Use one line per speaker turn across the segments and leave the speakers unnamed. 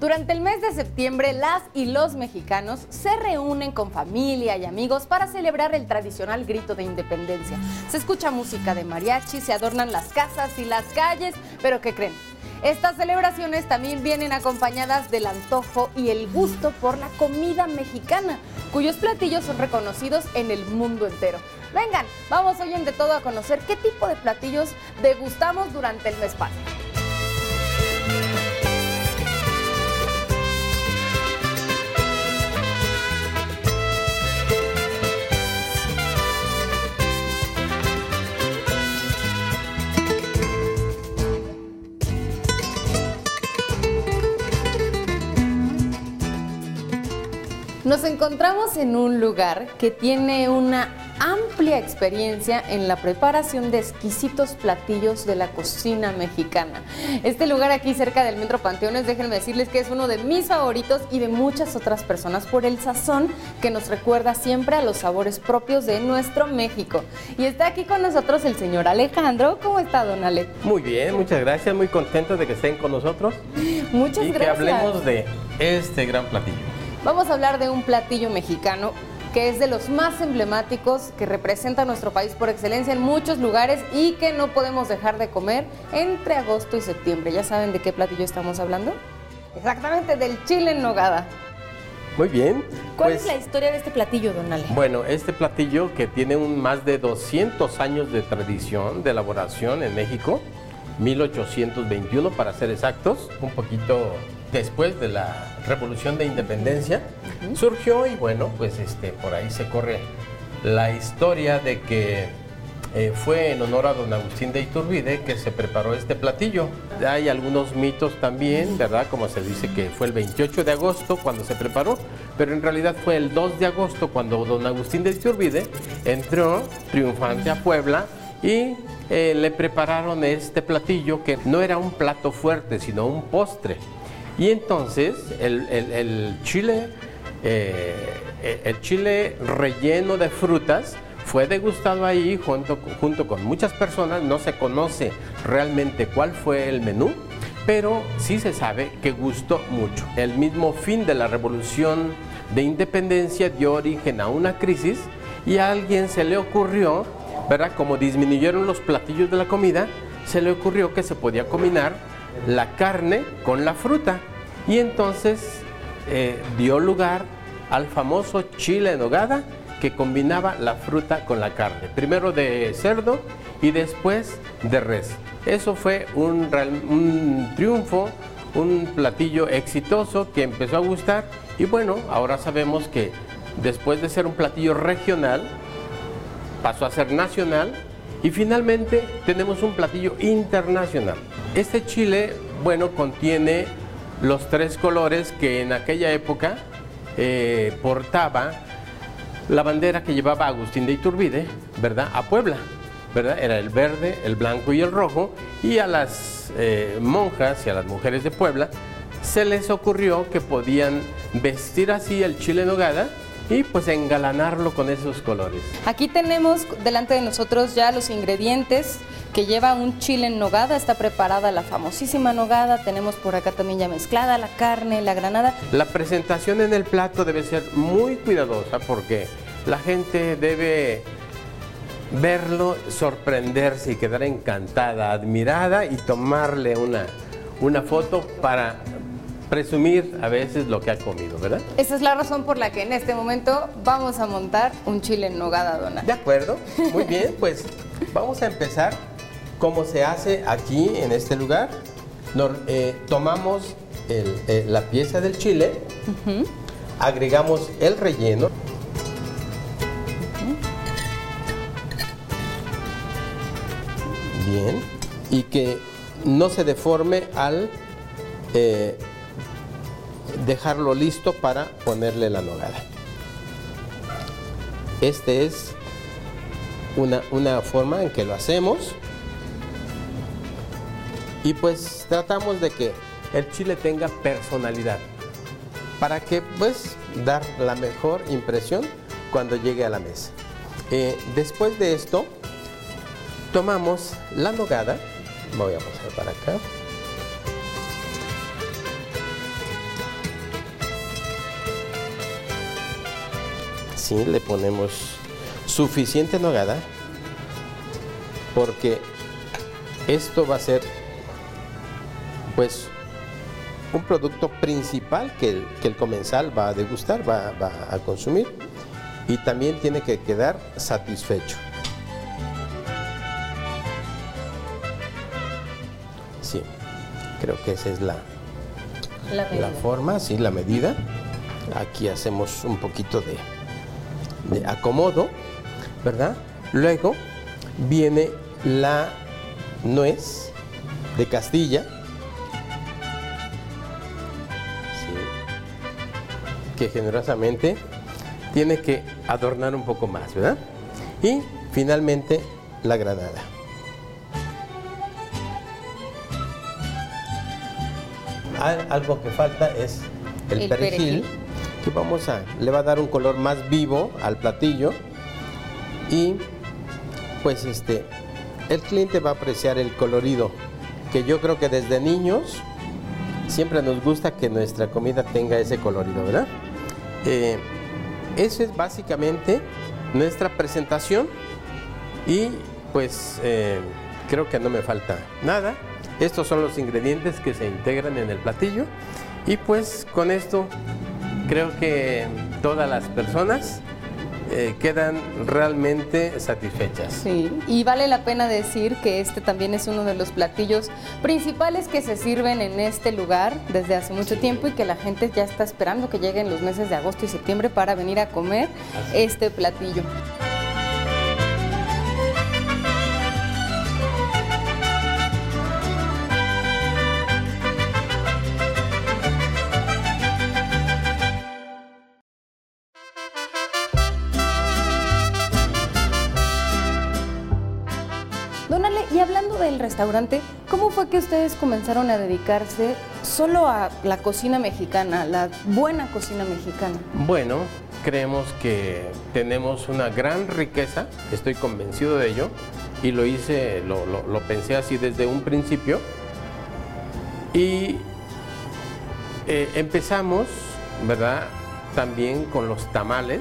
Durante el mes de septiembre, las y los mexicanos se reúnen con familia y amigos para celebrar el tradicional grito de independencia. Se escucha música de mariachi, se adornan las casas y las calles, pero ¿qué creen? Estas celebraciones también vienen acompañadas del antojo y el gusto por la comida mexicana, cuyos platillos son reconocidos en el mundo entero. Vengan, vamos hoy en de todo a conocer qué tipo de platillos degustamos durante el mes patrio. Nos encontramos en un lugar que tiene una amplia experiencia en la preparación de exquisitos platillos de la cocina mexicana. Este lugar aquí cerca del Metro Panteones, déjenme decirles que es uno de mis favoritos y de muchas otras personas por el sazón que nos recuerda siempre a los sabores propios de nuestro México. Y está aquí con nosotros el señor Alejandro. ¿Cómo está, don Ale?
Muy bien, muchas gracias, muy contento de que estén con nosotros.
Muchas
y
gracias.
que hablemos de este gran platillo.
Vamos a hablar de un platillo mexicano que es de los más emblemáticos, que representa a nuestro país por excelencia en muchos lugares y que no podemos dejar de comer entre agosto y septiembre. ¿Ya saben de qué platillo estamos hablando? Exactamente, del chile en nogada.
Muy bien.
¿Cuál
pues,
es la historia de este platillo, don Ale?
Bueno, este platillo que tiene un más de 200 años de tradición de elaboración en México, 1821 para ser exactos, un poquito después de la Revolución de Independencia, surgió y bueno, pues este, por ahí se corre la historia de que eh, fue en honor a don Agustín de Iturbide que se preparó este platillo. Hay algunos mitos también, ¿verdad? Como se dice que fue el 28 de agosto cuando se preparó, pero en realidad fue el 2 de agosto cuando don Agustín de Iturbide entró triunfante a Puebla y eh, le prepararon este platillo que no era un plato fuerte, sino un postre. Y entonces el, el- chile, eh, el chile relleno de frutas fue degustado ahí junto, junto con muchas personas. No se conoce realmente cuál fue el menú, pero sí se sabe que gustó mucho. El mismo fin de la revolución de independencia dio origen a una crisis y a alguien se le ocurrió, ¿verdad? Como disminuyeron los platillos de la comida, se le ocurrió que se podía combinar la carne con la fruta. Y entonces eh, dio lugar al famoso chile en nogada que combinaba la fruta con la carne. Primero de cerdo y después de res. Eso fue un triunfo, un platillo exitoso que empezó a gustar. Y bueno, ahora sabemos que después de ser un platillo regional, pasó a ser nacional y finalmente tenemos un platillo internacional. Este chile, bueno, contiene los tres colores que en aquella época eh, portaba la bandera que llevaba Agustín de Iturbide, ¿verdad? A Puebla, ¿verdad? Era el verde, el blanco y el rojo. Y a las eh, monjas y a las mujeres de Puebla se les ocurrió que podían vestir así el chile nogada y pues engalanarlo con esos colores.
Aquí tenemos delante de nosotros ya los ingredientes que lleva un chile en nogada. Está preparada la famosísima nogada. Tenemos por acá también ya mezclada la carne, la granada.
La presentación en el plato debe ser muy cuidadosa porque la gente debe verlo, sorprenderse y quedar encantada, admirada y tomarle una, una foto para presumir a veces lo que ha comido, ¿verdad?
Esa es la razón por la que en este momento vamos a montar un chile en nogada, dona.
De acuerdo, muy bien, pues vamos a empezar como se hace aquí en este lugar. Eh, tomamos el- eh, la pieza del chile, agregamos el relleno. Bien, y que no se deforme al eh, dejarlo listo para ponerle la nogada. Este es una, una forma en que lo hacemos. Y pues tratamos de que el chile tenga personalidad. Para que pues dar la mejor impresión cuando llegue a la mesa. Eh, después de esto, tomamos la nogada. Voy a pasar para acá. Así le ponemos suficiente nogada porque esto va a ser pues un producto principal que el, que el comensal va a degustar, va, va a consumir y también tiene que quedar satisfecho. Sí, creo que esa es la,
La
la forma, sí, la medida. Aquí hacemos un poquito de, de acomodo, ¿verdad? Luego viene la nuez de Castilla. Sí, que generosamente tiene que adornar un poco más, ¿verdad? Y finalmente la granada. Al- Algo que falta es el,
El
perejil,
perejil.
Que vamos a, le va a dar un color más vivo al platillo y pues este, el cliente va a apreciar el colorido, que yo creo que desde niños siempre nos gusta que nuestra comida tenga ese colorido, ¿verdad? Eh, eso es básicamente nuestra presentación y pues eh, creo que no me falta nada. Estos son los ingredientes que se integran en el platillo y pues con esto creo que todas las personas eh, quedan realmente satisfechas.
Sí, y vale la pena decir que este también es uno de los platillos principales que se sirven en este lugar desde hace mucho tiempo y que la gente ya está esperando que lleguen los meses de agosto y septiembre para venir a comer este platillo. ¿Cómo fue que ustedes comenzaron a dedicarse solo a la cocina mexicana, la buena cocina mexicana?
Bueno, creemos que tenemos una gran riqueza, estoy convencido de ello, y lo hice, lo pensé así desde un principio. Y eh, empezamos, ¿verdad? También con los tamales,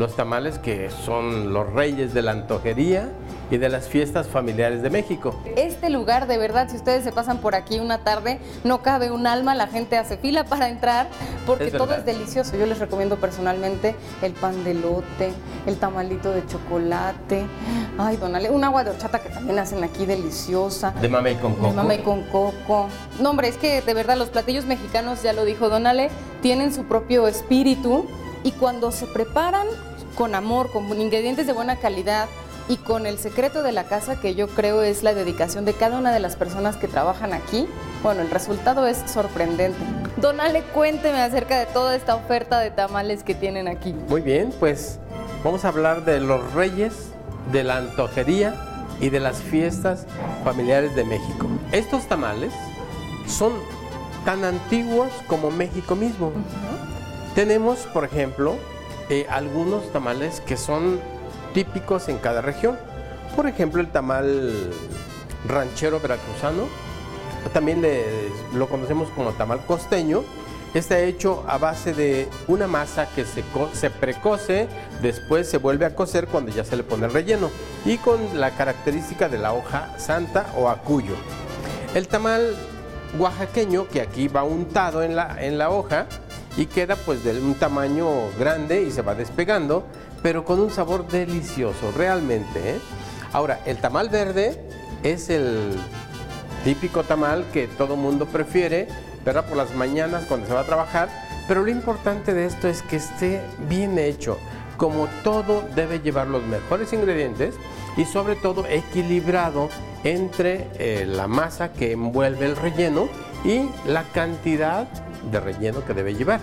los tamales que son los reyes de la antojería y de las fiestas familiares de México.
Este lugar, de verdad, si ustedes se pasan por aquí una tarde, no cabe un alma, la gente hace fila para entrar, porque
Es
todo es delicioso. Yo les recomiendo personalmente el pan de lote, el tamalito de chocolate, ay, don Ale, un agua de horchata que también hacen aquí deliciosa.
De mamey con
De
coco.
mamey con coco. No, hombre, es que de verdad los platillos mexicanos, ya lo dijo Don Ale, tienen su propio espíritu y cuando se preparan con amor, con ingredientes de buena calidad y con el secreto de la casa, que yo creo es la dedicación de cada una de las personas que trabajan aquí, bueno, el resultado es sorprendente. Don Ale, cuénteme acerca de toda esta oferta de tamales que tienen aquí.
Muy bien, pues vamos a hablar de los reyes de la antojería y de las fiestas familiares de México. Estos tamales son tan antiguos como México mismo. Tenemos, por ejemplo, eh, algunos tamales que son típicos en cada región. Por ejemplo, el tamal ranchero veracruzano, también lo conocemos como tamal costeño. Está hecho a base de una masa que se, se precoce, después se vuelve a cocer cuando ya se le pone el relleno y con la característica de la hoja santa o acuyo. El tamal oaxaqueño, que aquí va untado en la hoja y queda pues de un tamaño grande y se va despegando, pero con un sabor delicioso, realmente. ¿eh? Ahora, el tamal verde es el típico tamal que todo mundo prefiere, ¿verdad? Por las mañanas cuando se va a trabajar, pero lo importante de esto es que esté bien hecho. Como todo debe llevar los mejores ingredientes y sobre todo equilibrado entre eh, la masa que envuelve el relleno y la cantidad de relleno que debe llevar,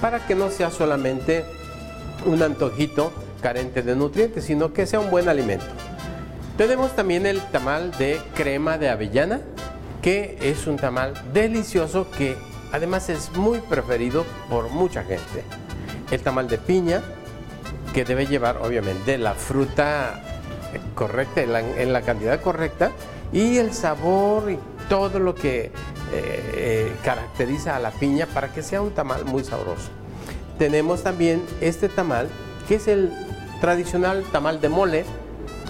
para que no sea solamente un antojito carente de nutrientes, sino que sea un buen alimento. Tenemos también el tamal de crema de avellana, que es un tamal delicioso que además es muy preferido por mucha gente. El tamal de piña, que debe llevar obviamente la fruta correcta, en la, en la cantidad correcta, y el sabor y todo lo que eh, eh, caracteriza a la piña para que sea un tamal muy sabroso. tenemos también este tamal, que es el tradicional tamal de mole,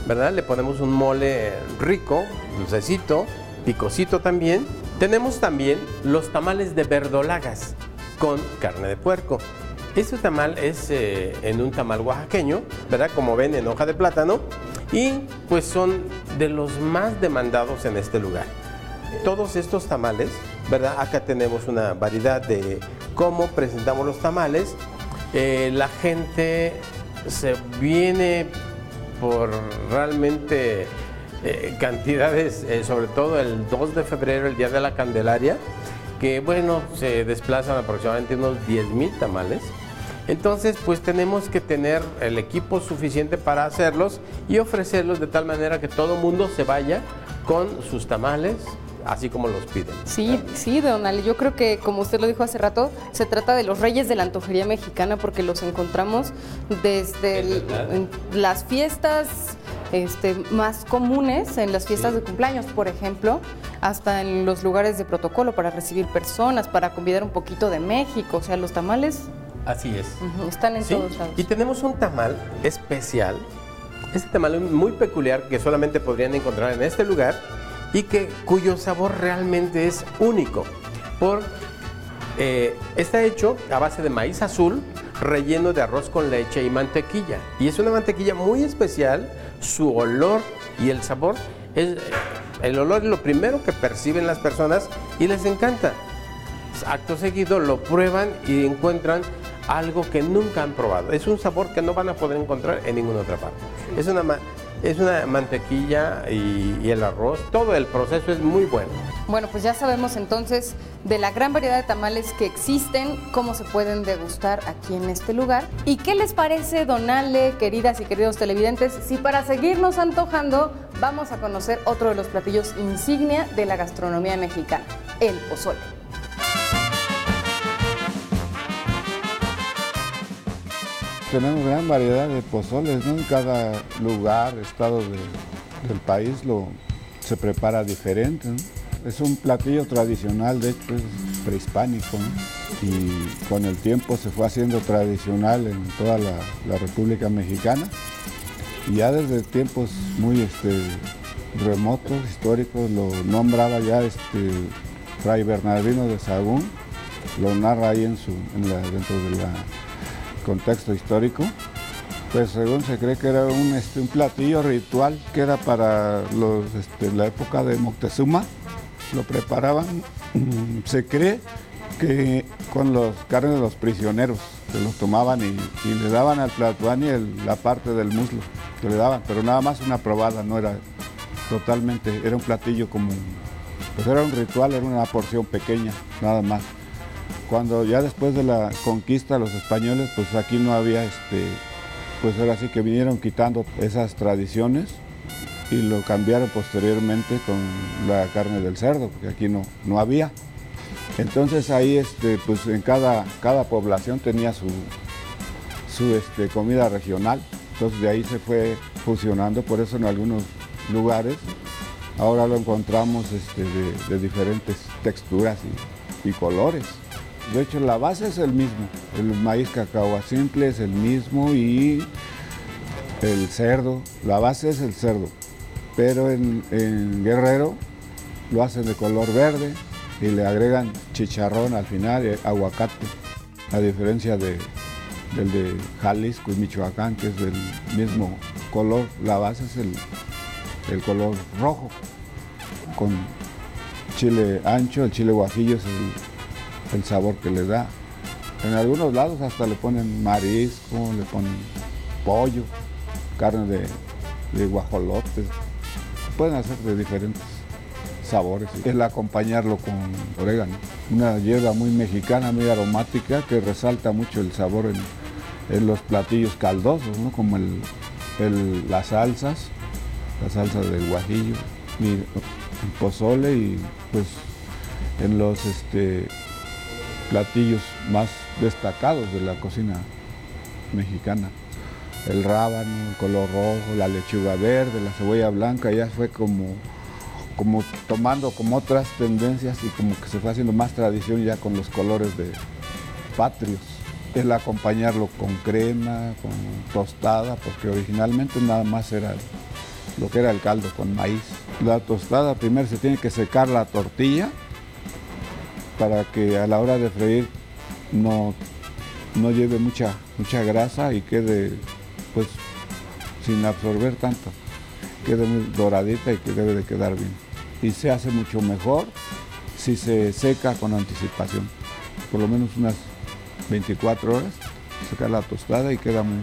¿verdad? Le ponemos un mole rico, dulcecito, picosito también. Tenemos también los tamales de verdolagas con carne de puerco. Este tamal es eh, en un tamal oaxaqueño, ¿verdad? Como ven en hoja de plátano y pues son de los más demandados en este lugar. Todos estos tamales, ¿verdad? Acá tenemos una variedad de cómo presentamos los tamales. Eh, la gente se viene por realmente eh, cantidades, sobre todo el 2 de febrero, el Día de la Candelaria, que bueno, se desplazan aproximadamente unos 10 mil tamales. Entonces, pues tenemos que tener el equipo suficiente para hacerlos y ofrecerlos de tal manera que todo mundo se vaya con sus tamales, así como los piden.
Sí, sí, don Ali. Yo creo que, como usted lo dijo hace rato, se trata de los reyes de la antojería mexicana porque los encontramos desde las fiestas este, más comunes, en las fiestas de cumpleaños, por ejemplo, hasta en los lugares de protocolo para recibir personas, para convidar un poquito de México. O sea, los tamales
Así es.
están en todos lados.
Y tenemos un tamal especial, este tamal muy peculiar que solamente podrían encontrar en este lugar y que cuyo sabor realmente es único. Por, eh, está hecho a base de maíz azul relleno de arroz con leche y mantequilla. Y es una mantequilla muy especial, su olor y el sabor es el olor es lo primero que perciben las personas y les encanta. Acto seguido lo prueban y encuentran algo que nunca han probado. Es un sabor que no van a poder encontrar en ninguna otra parte. Es una, es una mantequilla y, el arroz, todo el proceso es muy bueno.
Bueno, pues ya sabemos entonces de la gran variedad de tamales que existen, cómo se pueden degustar aquí en este lugar. ¿Y qué les parece, Donale, queridas y queridos televidentes, si para seguirnos antojando vamos a conocer otro de los platillos insignia de la gastronomía mexicana, el pozole?
Tenemos gran variedad de pozoles, ¿no? En cada lugar, estado del país lo, se prepara diferente, Es un platillo tradicional, de hecho es prehispánico, Y con el tiempo se fue haciendo tradicional en toda la, República Mexicana. Y ya desde tiempos muy este, remotos, históricos, lo nombraba ya este Fray Bernardino de Sagún, lo narra ahí en su, dentro de la contexto histórico, pues según se cree que era un, este, un platillo ritual que era para los, este, la época de Moctezuma, lo preparaban, mm, se cree que con los carnes de los prisioneros, se los tomaban y, le daban al platuani la parte del muslo, que le daban, pero nada más una probada, no era totalmente, era un platillo como, pues era un ritual, era una porción pequeña, nada más cuando ya después de la conquista los españoles, pues aquí no había, este, pues ahora sí que vinieron quitando esas tradiciones y lo cambiaron posteriormente con la carne del cerdo, porque aquí no, no había. Entonces ahí, este, pues en cada, cada población tenía su, su este, comida regional, entonces de ahí se fue fusionando, por eso en algunos lugares ahora lo encontramos este, de, diferentes texturas y colores. De hecho, la base es el mismo. El maíz cacao simple es el mismo y el cerdo. La base es el cerdo. Pero en, Guerrero lo hacen de color verde y le agregan chicharrón al final y aguacate. A diferencia de, del de Jalisco y Michoacán, que es del mismo color. La base es el, el color rojo con chile ancho, el chile guajillo es el el sabor que le da. En algunos lados hasta le ponen marisco, le ponen pollo, carne de, de guajolotes. Pueden hacer de diferentes sabores. El acompañarlo con orégano, una hierba muy mexicana, muy aromática que resalta mucho el sabor en, los platillos caldosos, como el, las salsas, la salsa del guajillo, el pozole y pues en los este, platillos más destacados de la cocina mexicana. El rábano, el color rojo, la lechuga verde, la cebolla blanca, ya fue como, como tomando como otras tendencias y como que se fue haciendo más tradición ya con los colores de patrios. el acompañarlo con crema, con tostada, porque originalmente nada más era lo que era el caldo con maíz. La tostada primero se tiene que secar la tortilla para que a la hora de freír no, no lleve mucha, mucha grasa y quede pues sin absorber tanto, quede muy doradita y debe de quedar bien. Y se hace mucho mejor si se seca con anticipación, por lo menos unas 24 horas, secar la tostada y queda muy,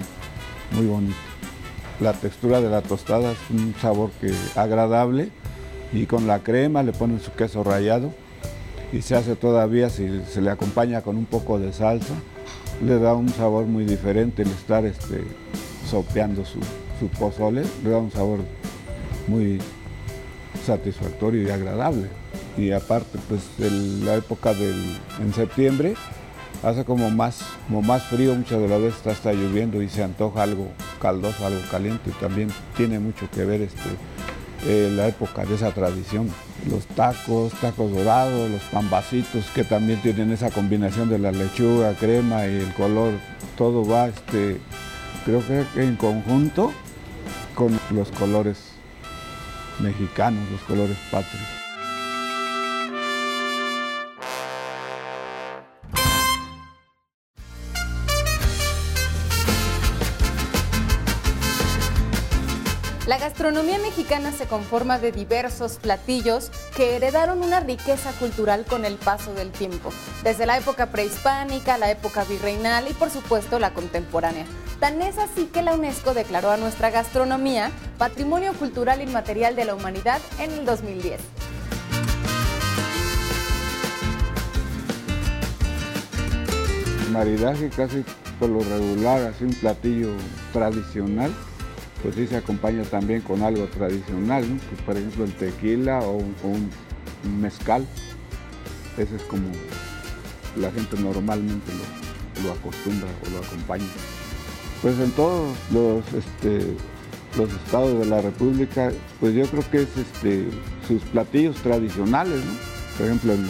muy bonito. La textura de la tostada es un sabor que agradable y con la crema le ponen su queso rallado y se hace todavía si se le acompaña con un poco de salsa, le da un sabor muy diferente el estar este, sopeando su, su pozole, le da un sabor muy satisfactorio y agradable. Y aparte, pues la época del, en septiembre, hace como más, como más frío, muchas de las veces está, lloviendo y se antoja algo caldoso, algo caliente. También tiene mucho que ver este, eh, la época de esa tradición. Los tacos, tacos dorados, los pambacitos, que también tienen esa combinación de la lechuga, crema y el color, todo va, este, creo que en conjunto con los colores mexicanos, los colores patrios.
La gastronomía mexicana se conforma de diversos platillos que heredaron una riqueza cultural con el paso del tiempo, desde la época prehispánica, la época virreinal y por supuesto la contemporánea. Tan es así que la UNESCO declaró a nuestra gastronomía Patrimonio Cultural Inmaterial de la Humanidad en el 2010.
maridaje casi por lo regular, así un platillo tradicional, pues sí se acompaña también con algo tradicional. Pues, por ejemplo el tequila o un, mezcal. Ese es como la gente normalmente lo, lo acostumbra o lo acompaña. Pues en todos los, este, los estados de la República, pues yo creo que es este, sus platillos tradicionales, ¿no? Por ejemplo, en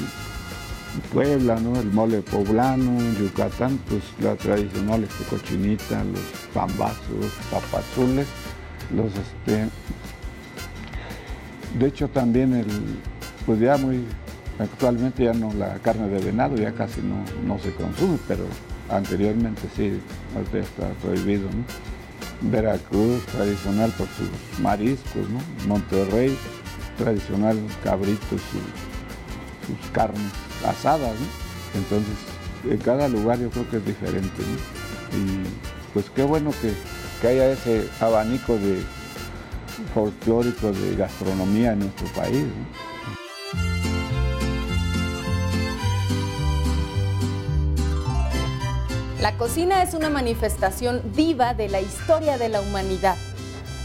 Puebla, ¿no? El mole poblano, Yucatán, pues la tradicional este, cochinita, los pambazos, papazules, los este. De hecho también el, pues ya muy, actualmente ya no, la carne de venado ya casi no, no se consume, pero anteriormente sí, ahorita está prohibido. Veracruz, tradicional por sus mariscos, ¿no? Monterrey, tradicional cabritos y sus carnes asadas, ¿no? Entonces, en cada lugar yo creo que es diferente, ¿no? Y pues qué bueno que, que haya ese abanico de folclórico de gastronomía en nuestro país, ¿no?
La cocina es una manifestación viva de la historia de la humanidad.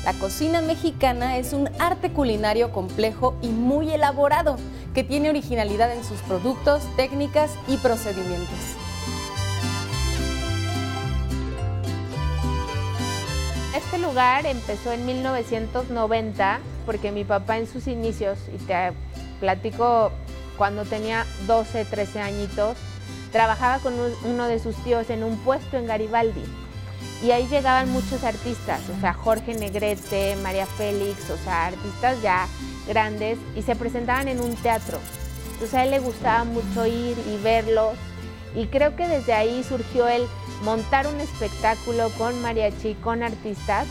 La cocina mexicana es un arte culinario complejo y muy elaborado que tiene originalidad en sus productos, técnicas y procedimientos.
Este lugar empezó en 1990 porque mi papá en sus inicios, y te platico cuando tenía 12, 13 añitos, trabajaba con un- uno de sus tíos en un puesto en Garibaldi. Y ahí llegaban muchos artistas, o sea, Jorge Negrete, María Félix, o sea, artistas ya grandes y se presentaban en un teatro. Entonces a él le gustaba mucho ir y verlos y creo que desde ahí surgió el montar un espectáculo con mariachi, con artistas.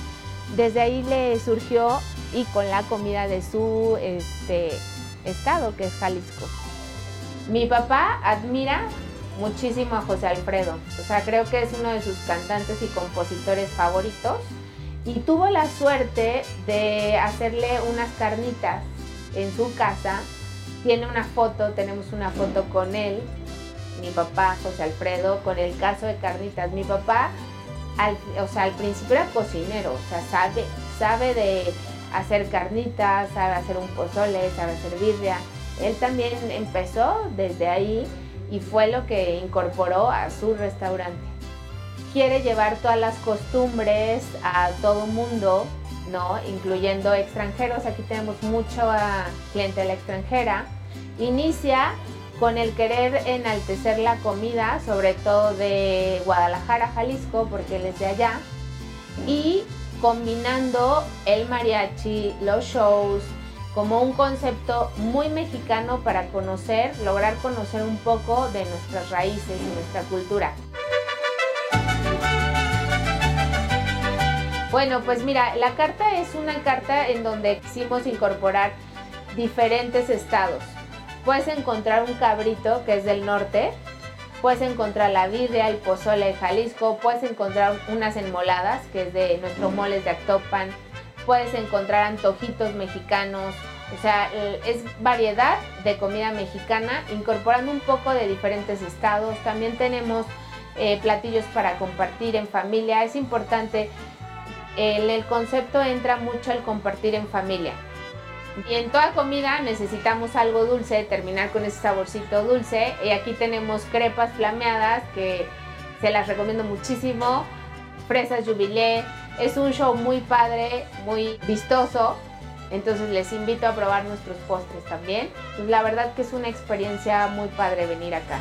Desde ahí le surgió y con la comida de su este, estado, que es Jalisco. Mi papá admira muchísimo a José Alfredo, o sea, creo que es uno de sus cantantes y compositores favoritos y tuvo la suerte de hacerle unas carnitas en su casa. Tiene una foto, tenemos una foto con él, mi papá José Alfredo, con el caso de carnitas. Mi papá, al, o sea, al principio era cocinero, o sea, sabe, sabe de hacer carnitas, sabe hacer un pozole, sabe hacer birria. Él también empezó desde ahí y fue lo que incorporó a su restaurante. Quiere llevar todas las costumbres a todo mundo, ¿no? Incluyendo extranjeros. Aquí tenemos mucha clientela extranjera. Inicia con el querer enaltecer la comida, sobre todo de Guadalajara, Jalisco, porque él es de allá, y combinando el mariachi, los shows, como un concepto muy mexicano para conocer, lograr conocer un poco de nuestras raíces y nuestra cultura. Bueno, pues mira, la carta es una carta en donde quisimos incorporar diferentes estados. Puedes encontrar un cabrito que es del norte, puedes encontrar la birria, el pozole de Jalisco, puedes encontrar unas enmoladas, que es de nuestro moles de Actopan, puedes encontrar antojitos mexicanos, o sea, es variedad de comida mexicana, incorporando un poco de diferentes estados. También tenemos eh, platillos para compartir en familia. Es importante, el concepto entra mucho el compartir en familia. Y en toda comida necesitamos algo dulce, terminar con ese saborcito dulce. Y aquí tenemos crepas flameadas que se las recomiendo muchísimo. Fresas jubilé. Es un show muy padre, muy vistoso. Entonces les invito a probar nuestros postres también. Pues la verdad que es una experiencia muy padre venir acá.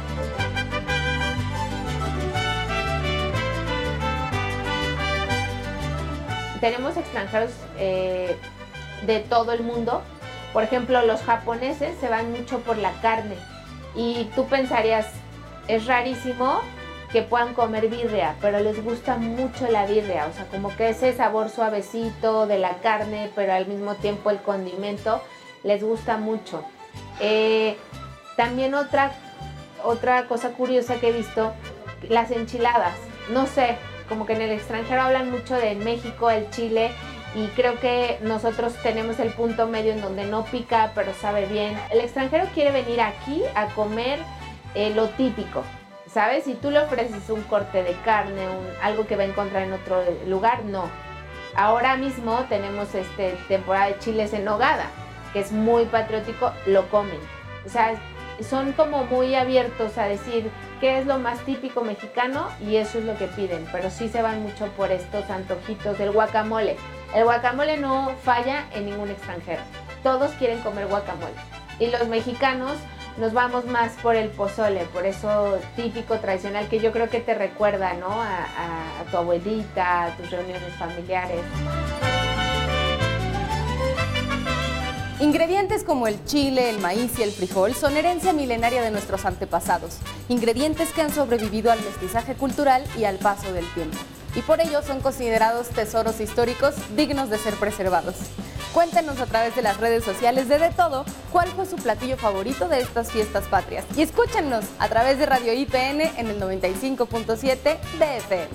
Tenemos extranjeros eh, de todo el mundo. Por ejemplo, los japoneses se van mucho por la carne y tú pensarías, es rarísimo que puedan comer birria, pero les gusta mucho la birria, o sea, como que ese sabor suavecito de la carne, pero al mismo tiempo el condimento, les gusta mucho. Eh, también otra, otra cosa curiosa que he visto, las enchiladas. No sé, como que en el extranjero hablan mucho de México, el Chile, y creo que nosotros tenemos el punto medio en donde no pica pero sabe bien. El extranjero quiere venir aquí a comer eh, lo típico, ¿sabes? Si tú le ofreces un corte de carne, algo que va a encontrar en otro lugar, no. Ahora mismo tenemos este temporada de chiles en nogada, que es muy patriótico, lo comen. O sea, son como muy abiertos a decir qué es lo más típico mexicano y eso es lo que piden, pero sí se van mucho por estos antojitos del guacamole. El guacamole no falla en ningún extranjero. Todos quieren comer guacamole. Y los mexicanos nos vamos más por el pozole, por eso típico, tradicional, que yo creo que te recuerda, ¿no? A, tu abuelita, a tus reuniones familiares.
Ingredientes como el chile, el maíz y el frijol son herencia milenaria de nuestros antepasados, ingredientes que han sobrevivido al mestizaje cultural y al paso del tiempo y por ello son considerados tesoros históricos dignos de ser preservados. Cuéntenos a través de las redes sociales de De Todo cuál fue su platillo favorito de estas fiestas patrias y escúchenos a través de Radio IPN en el 95.7 de FM.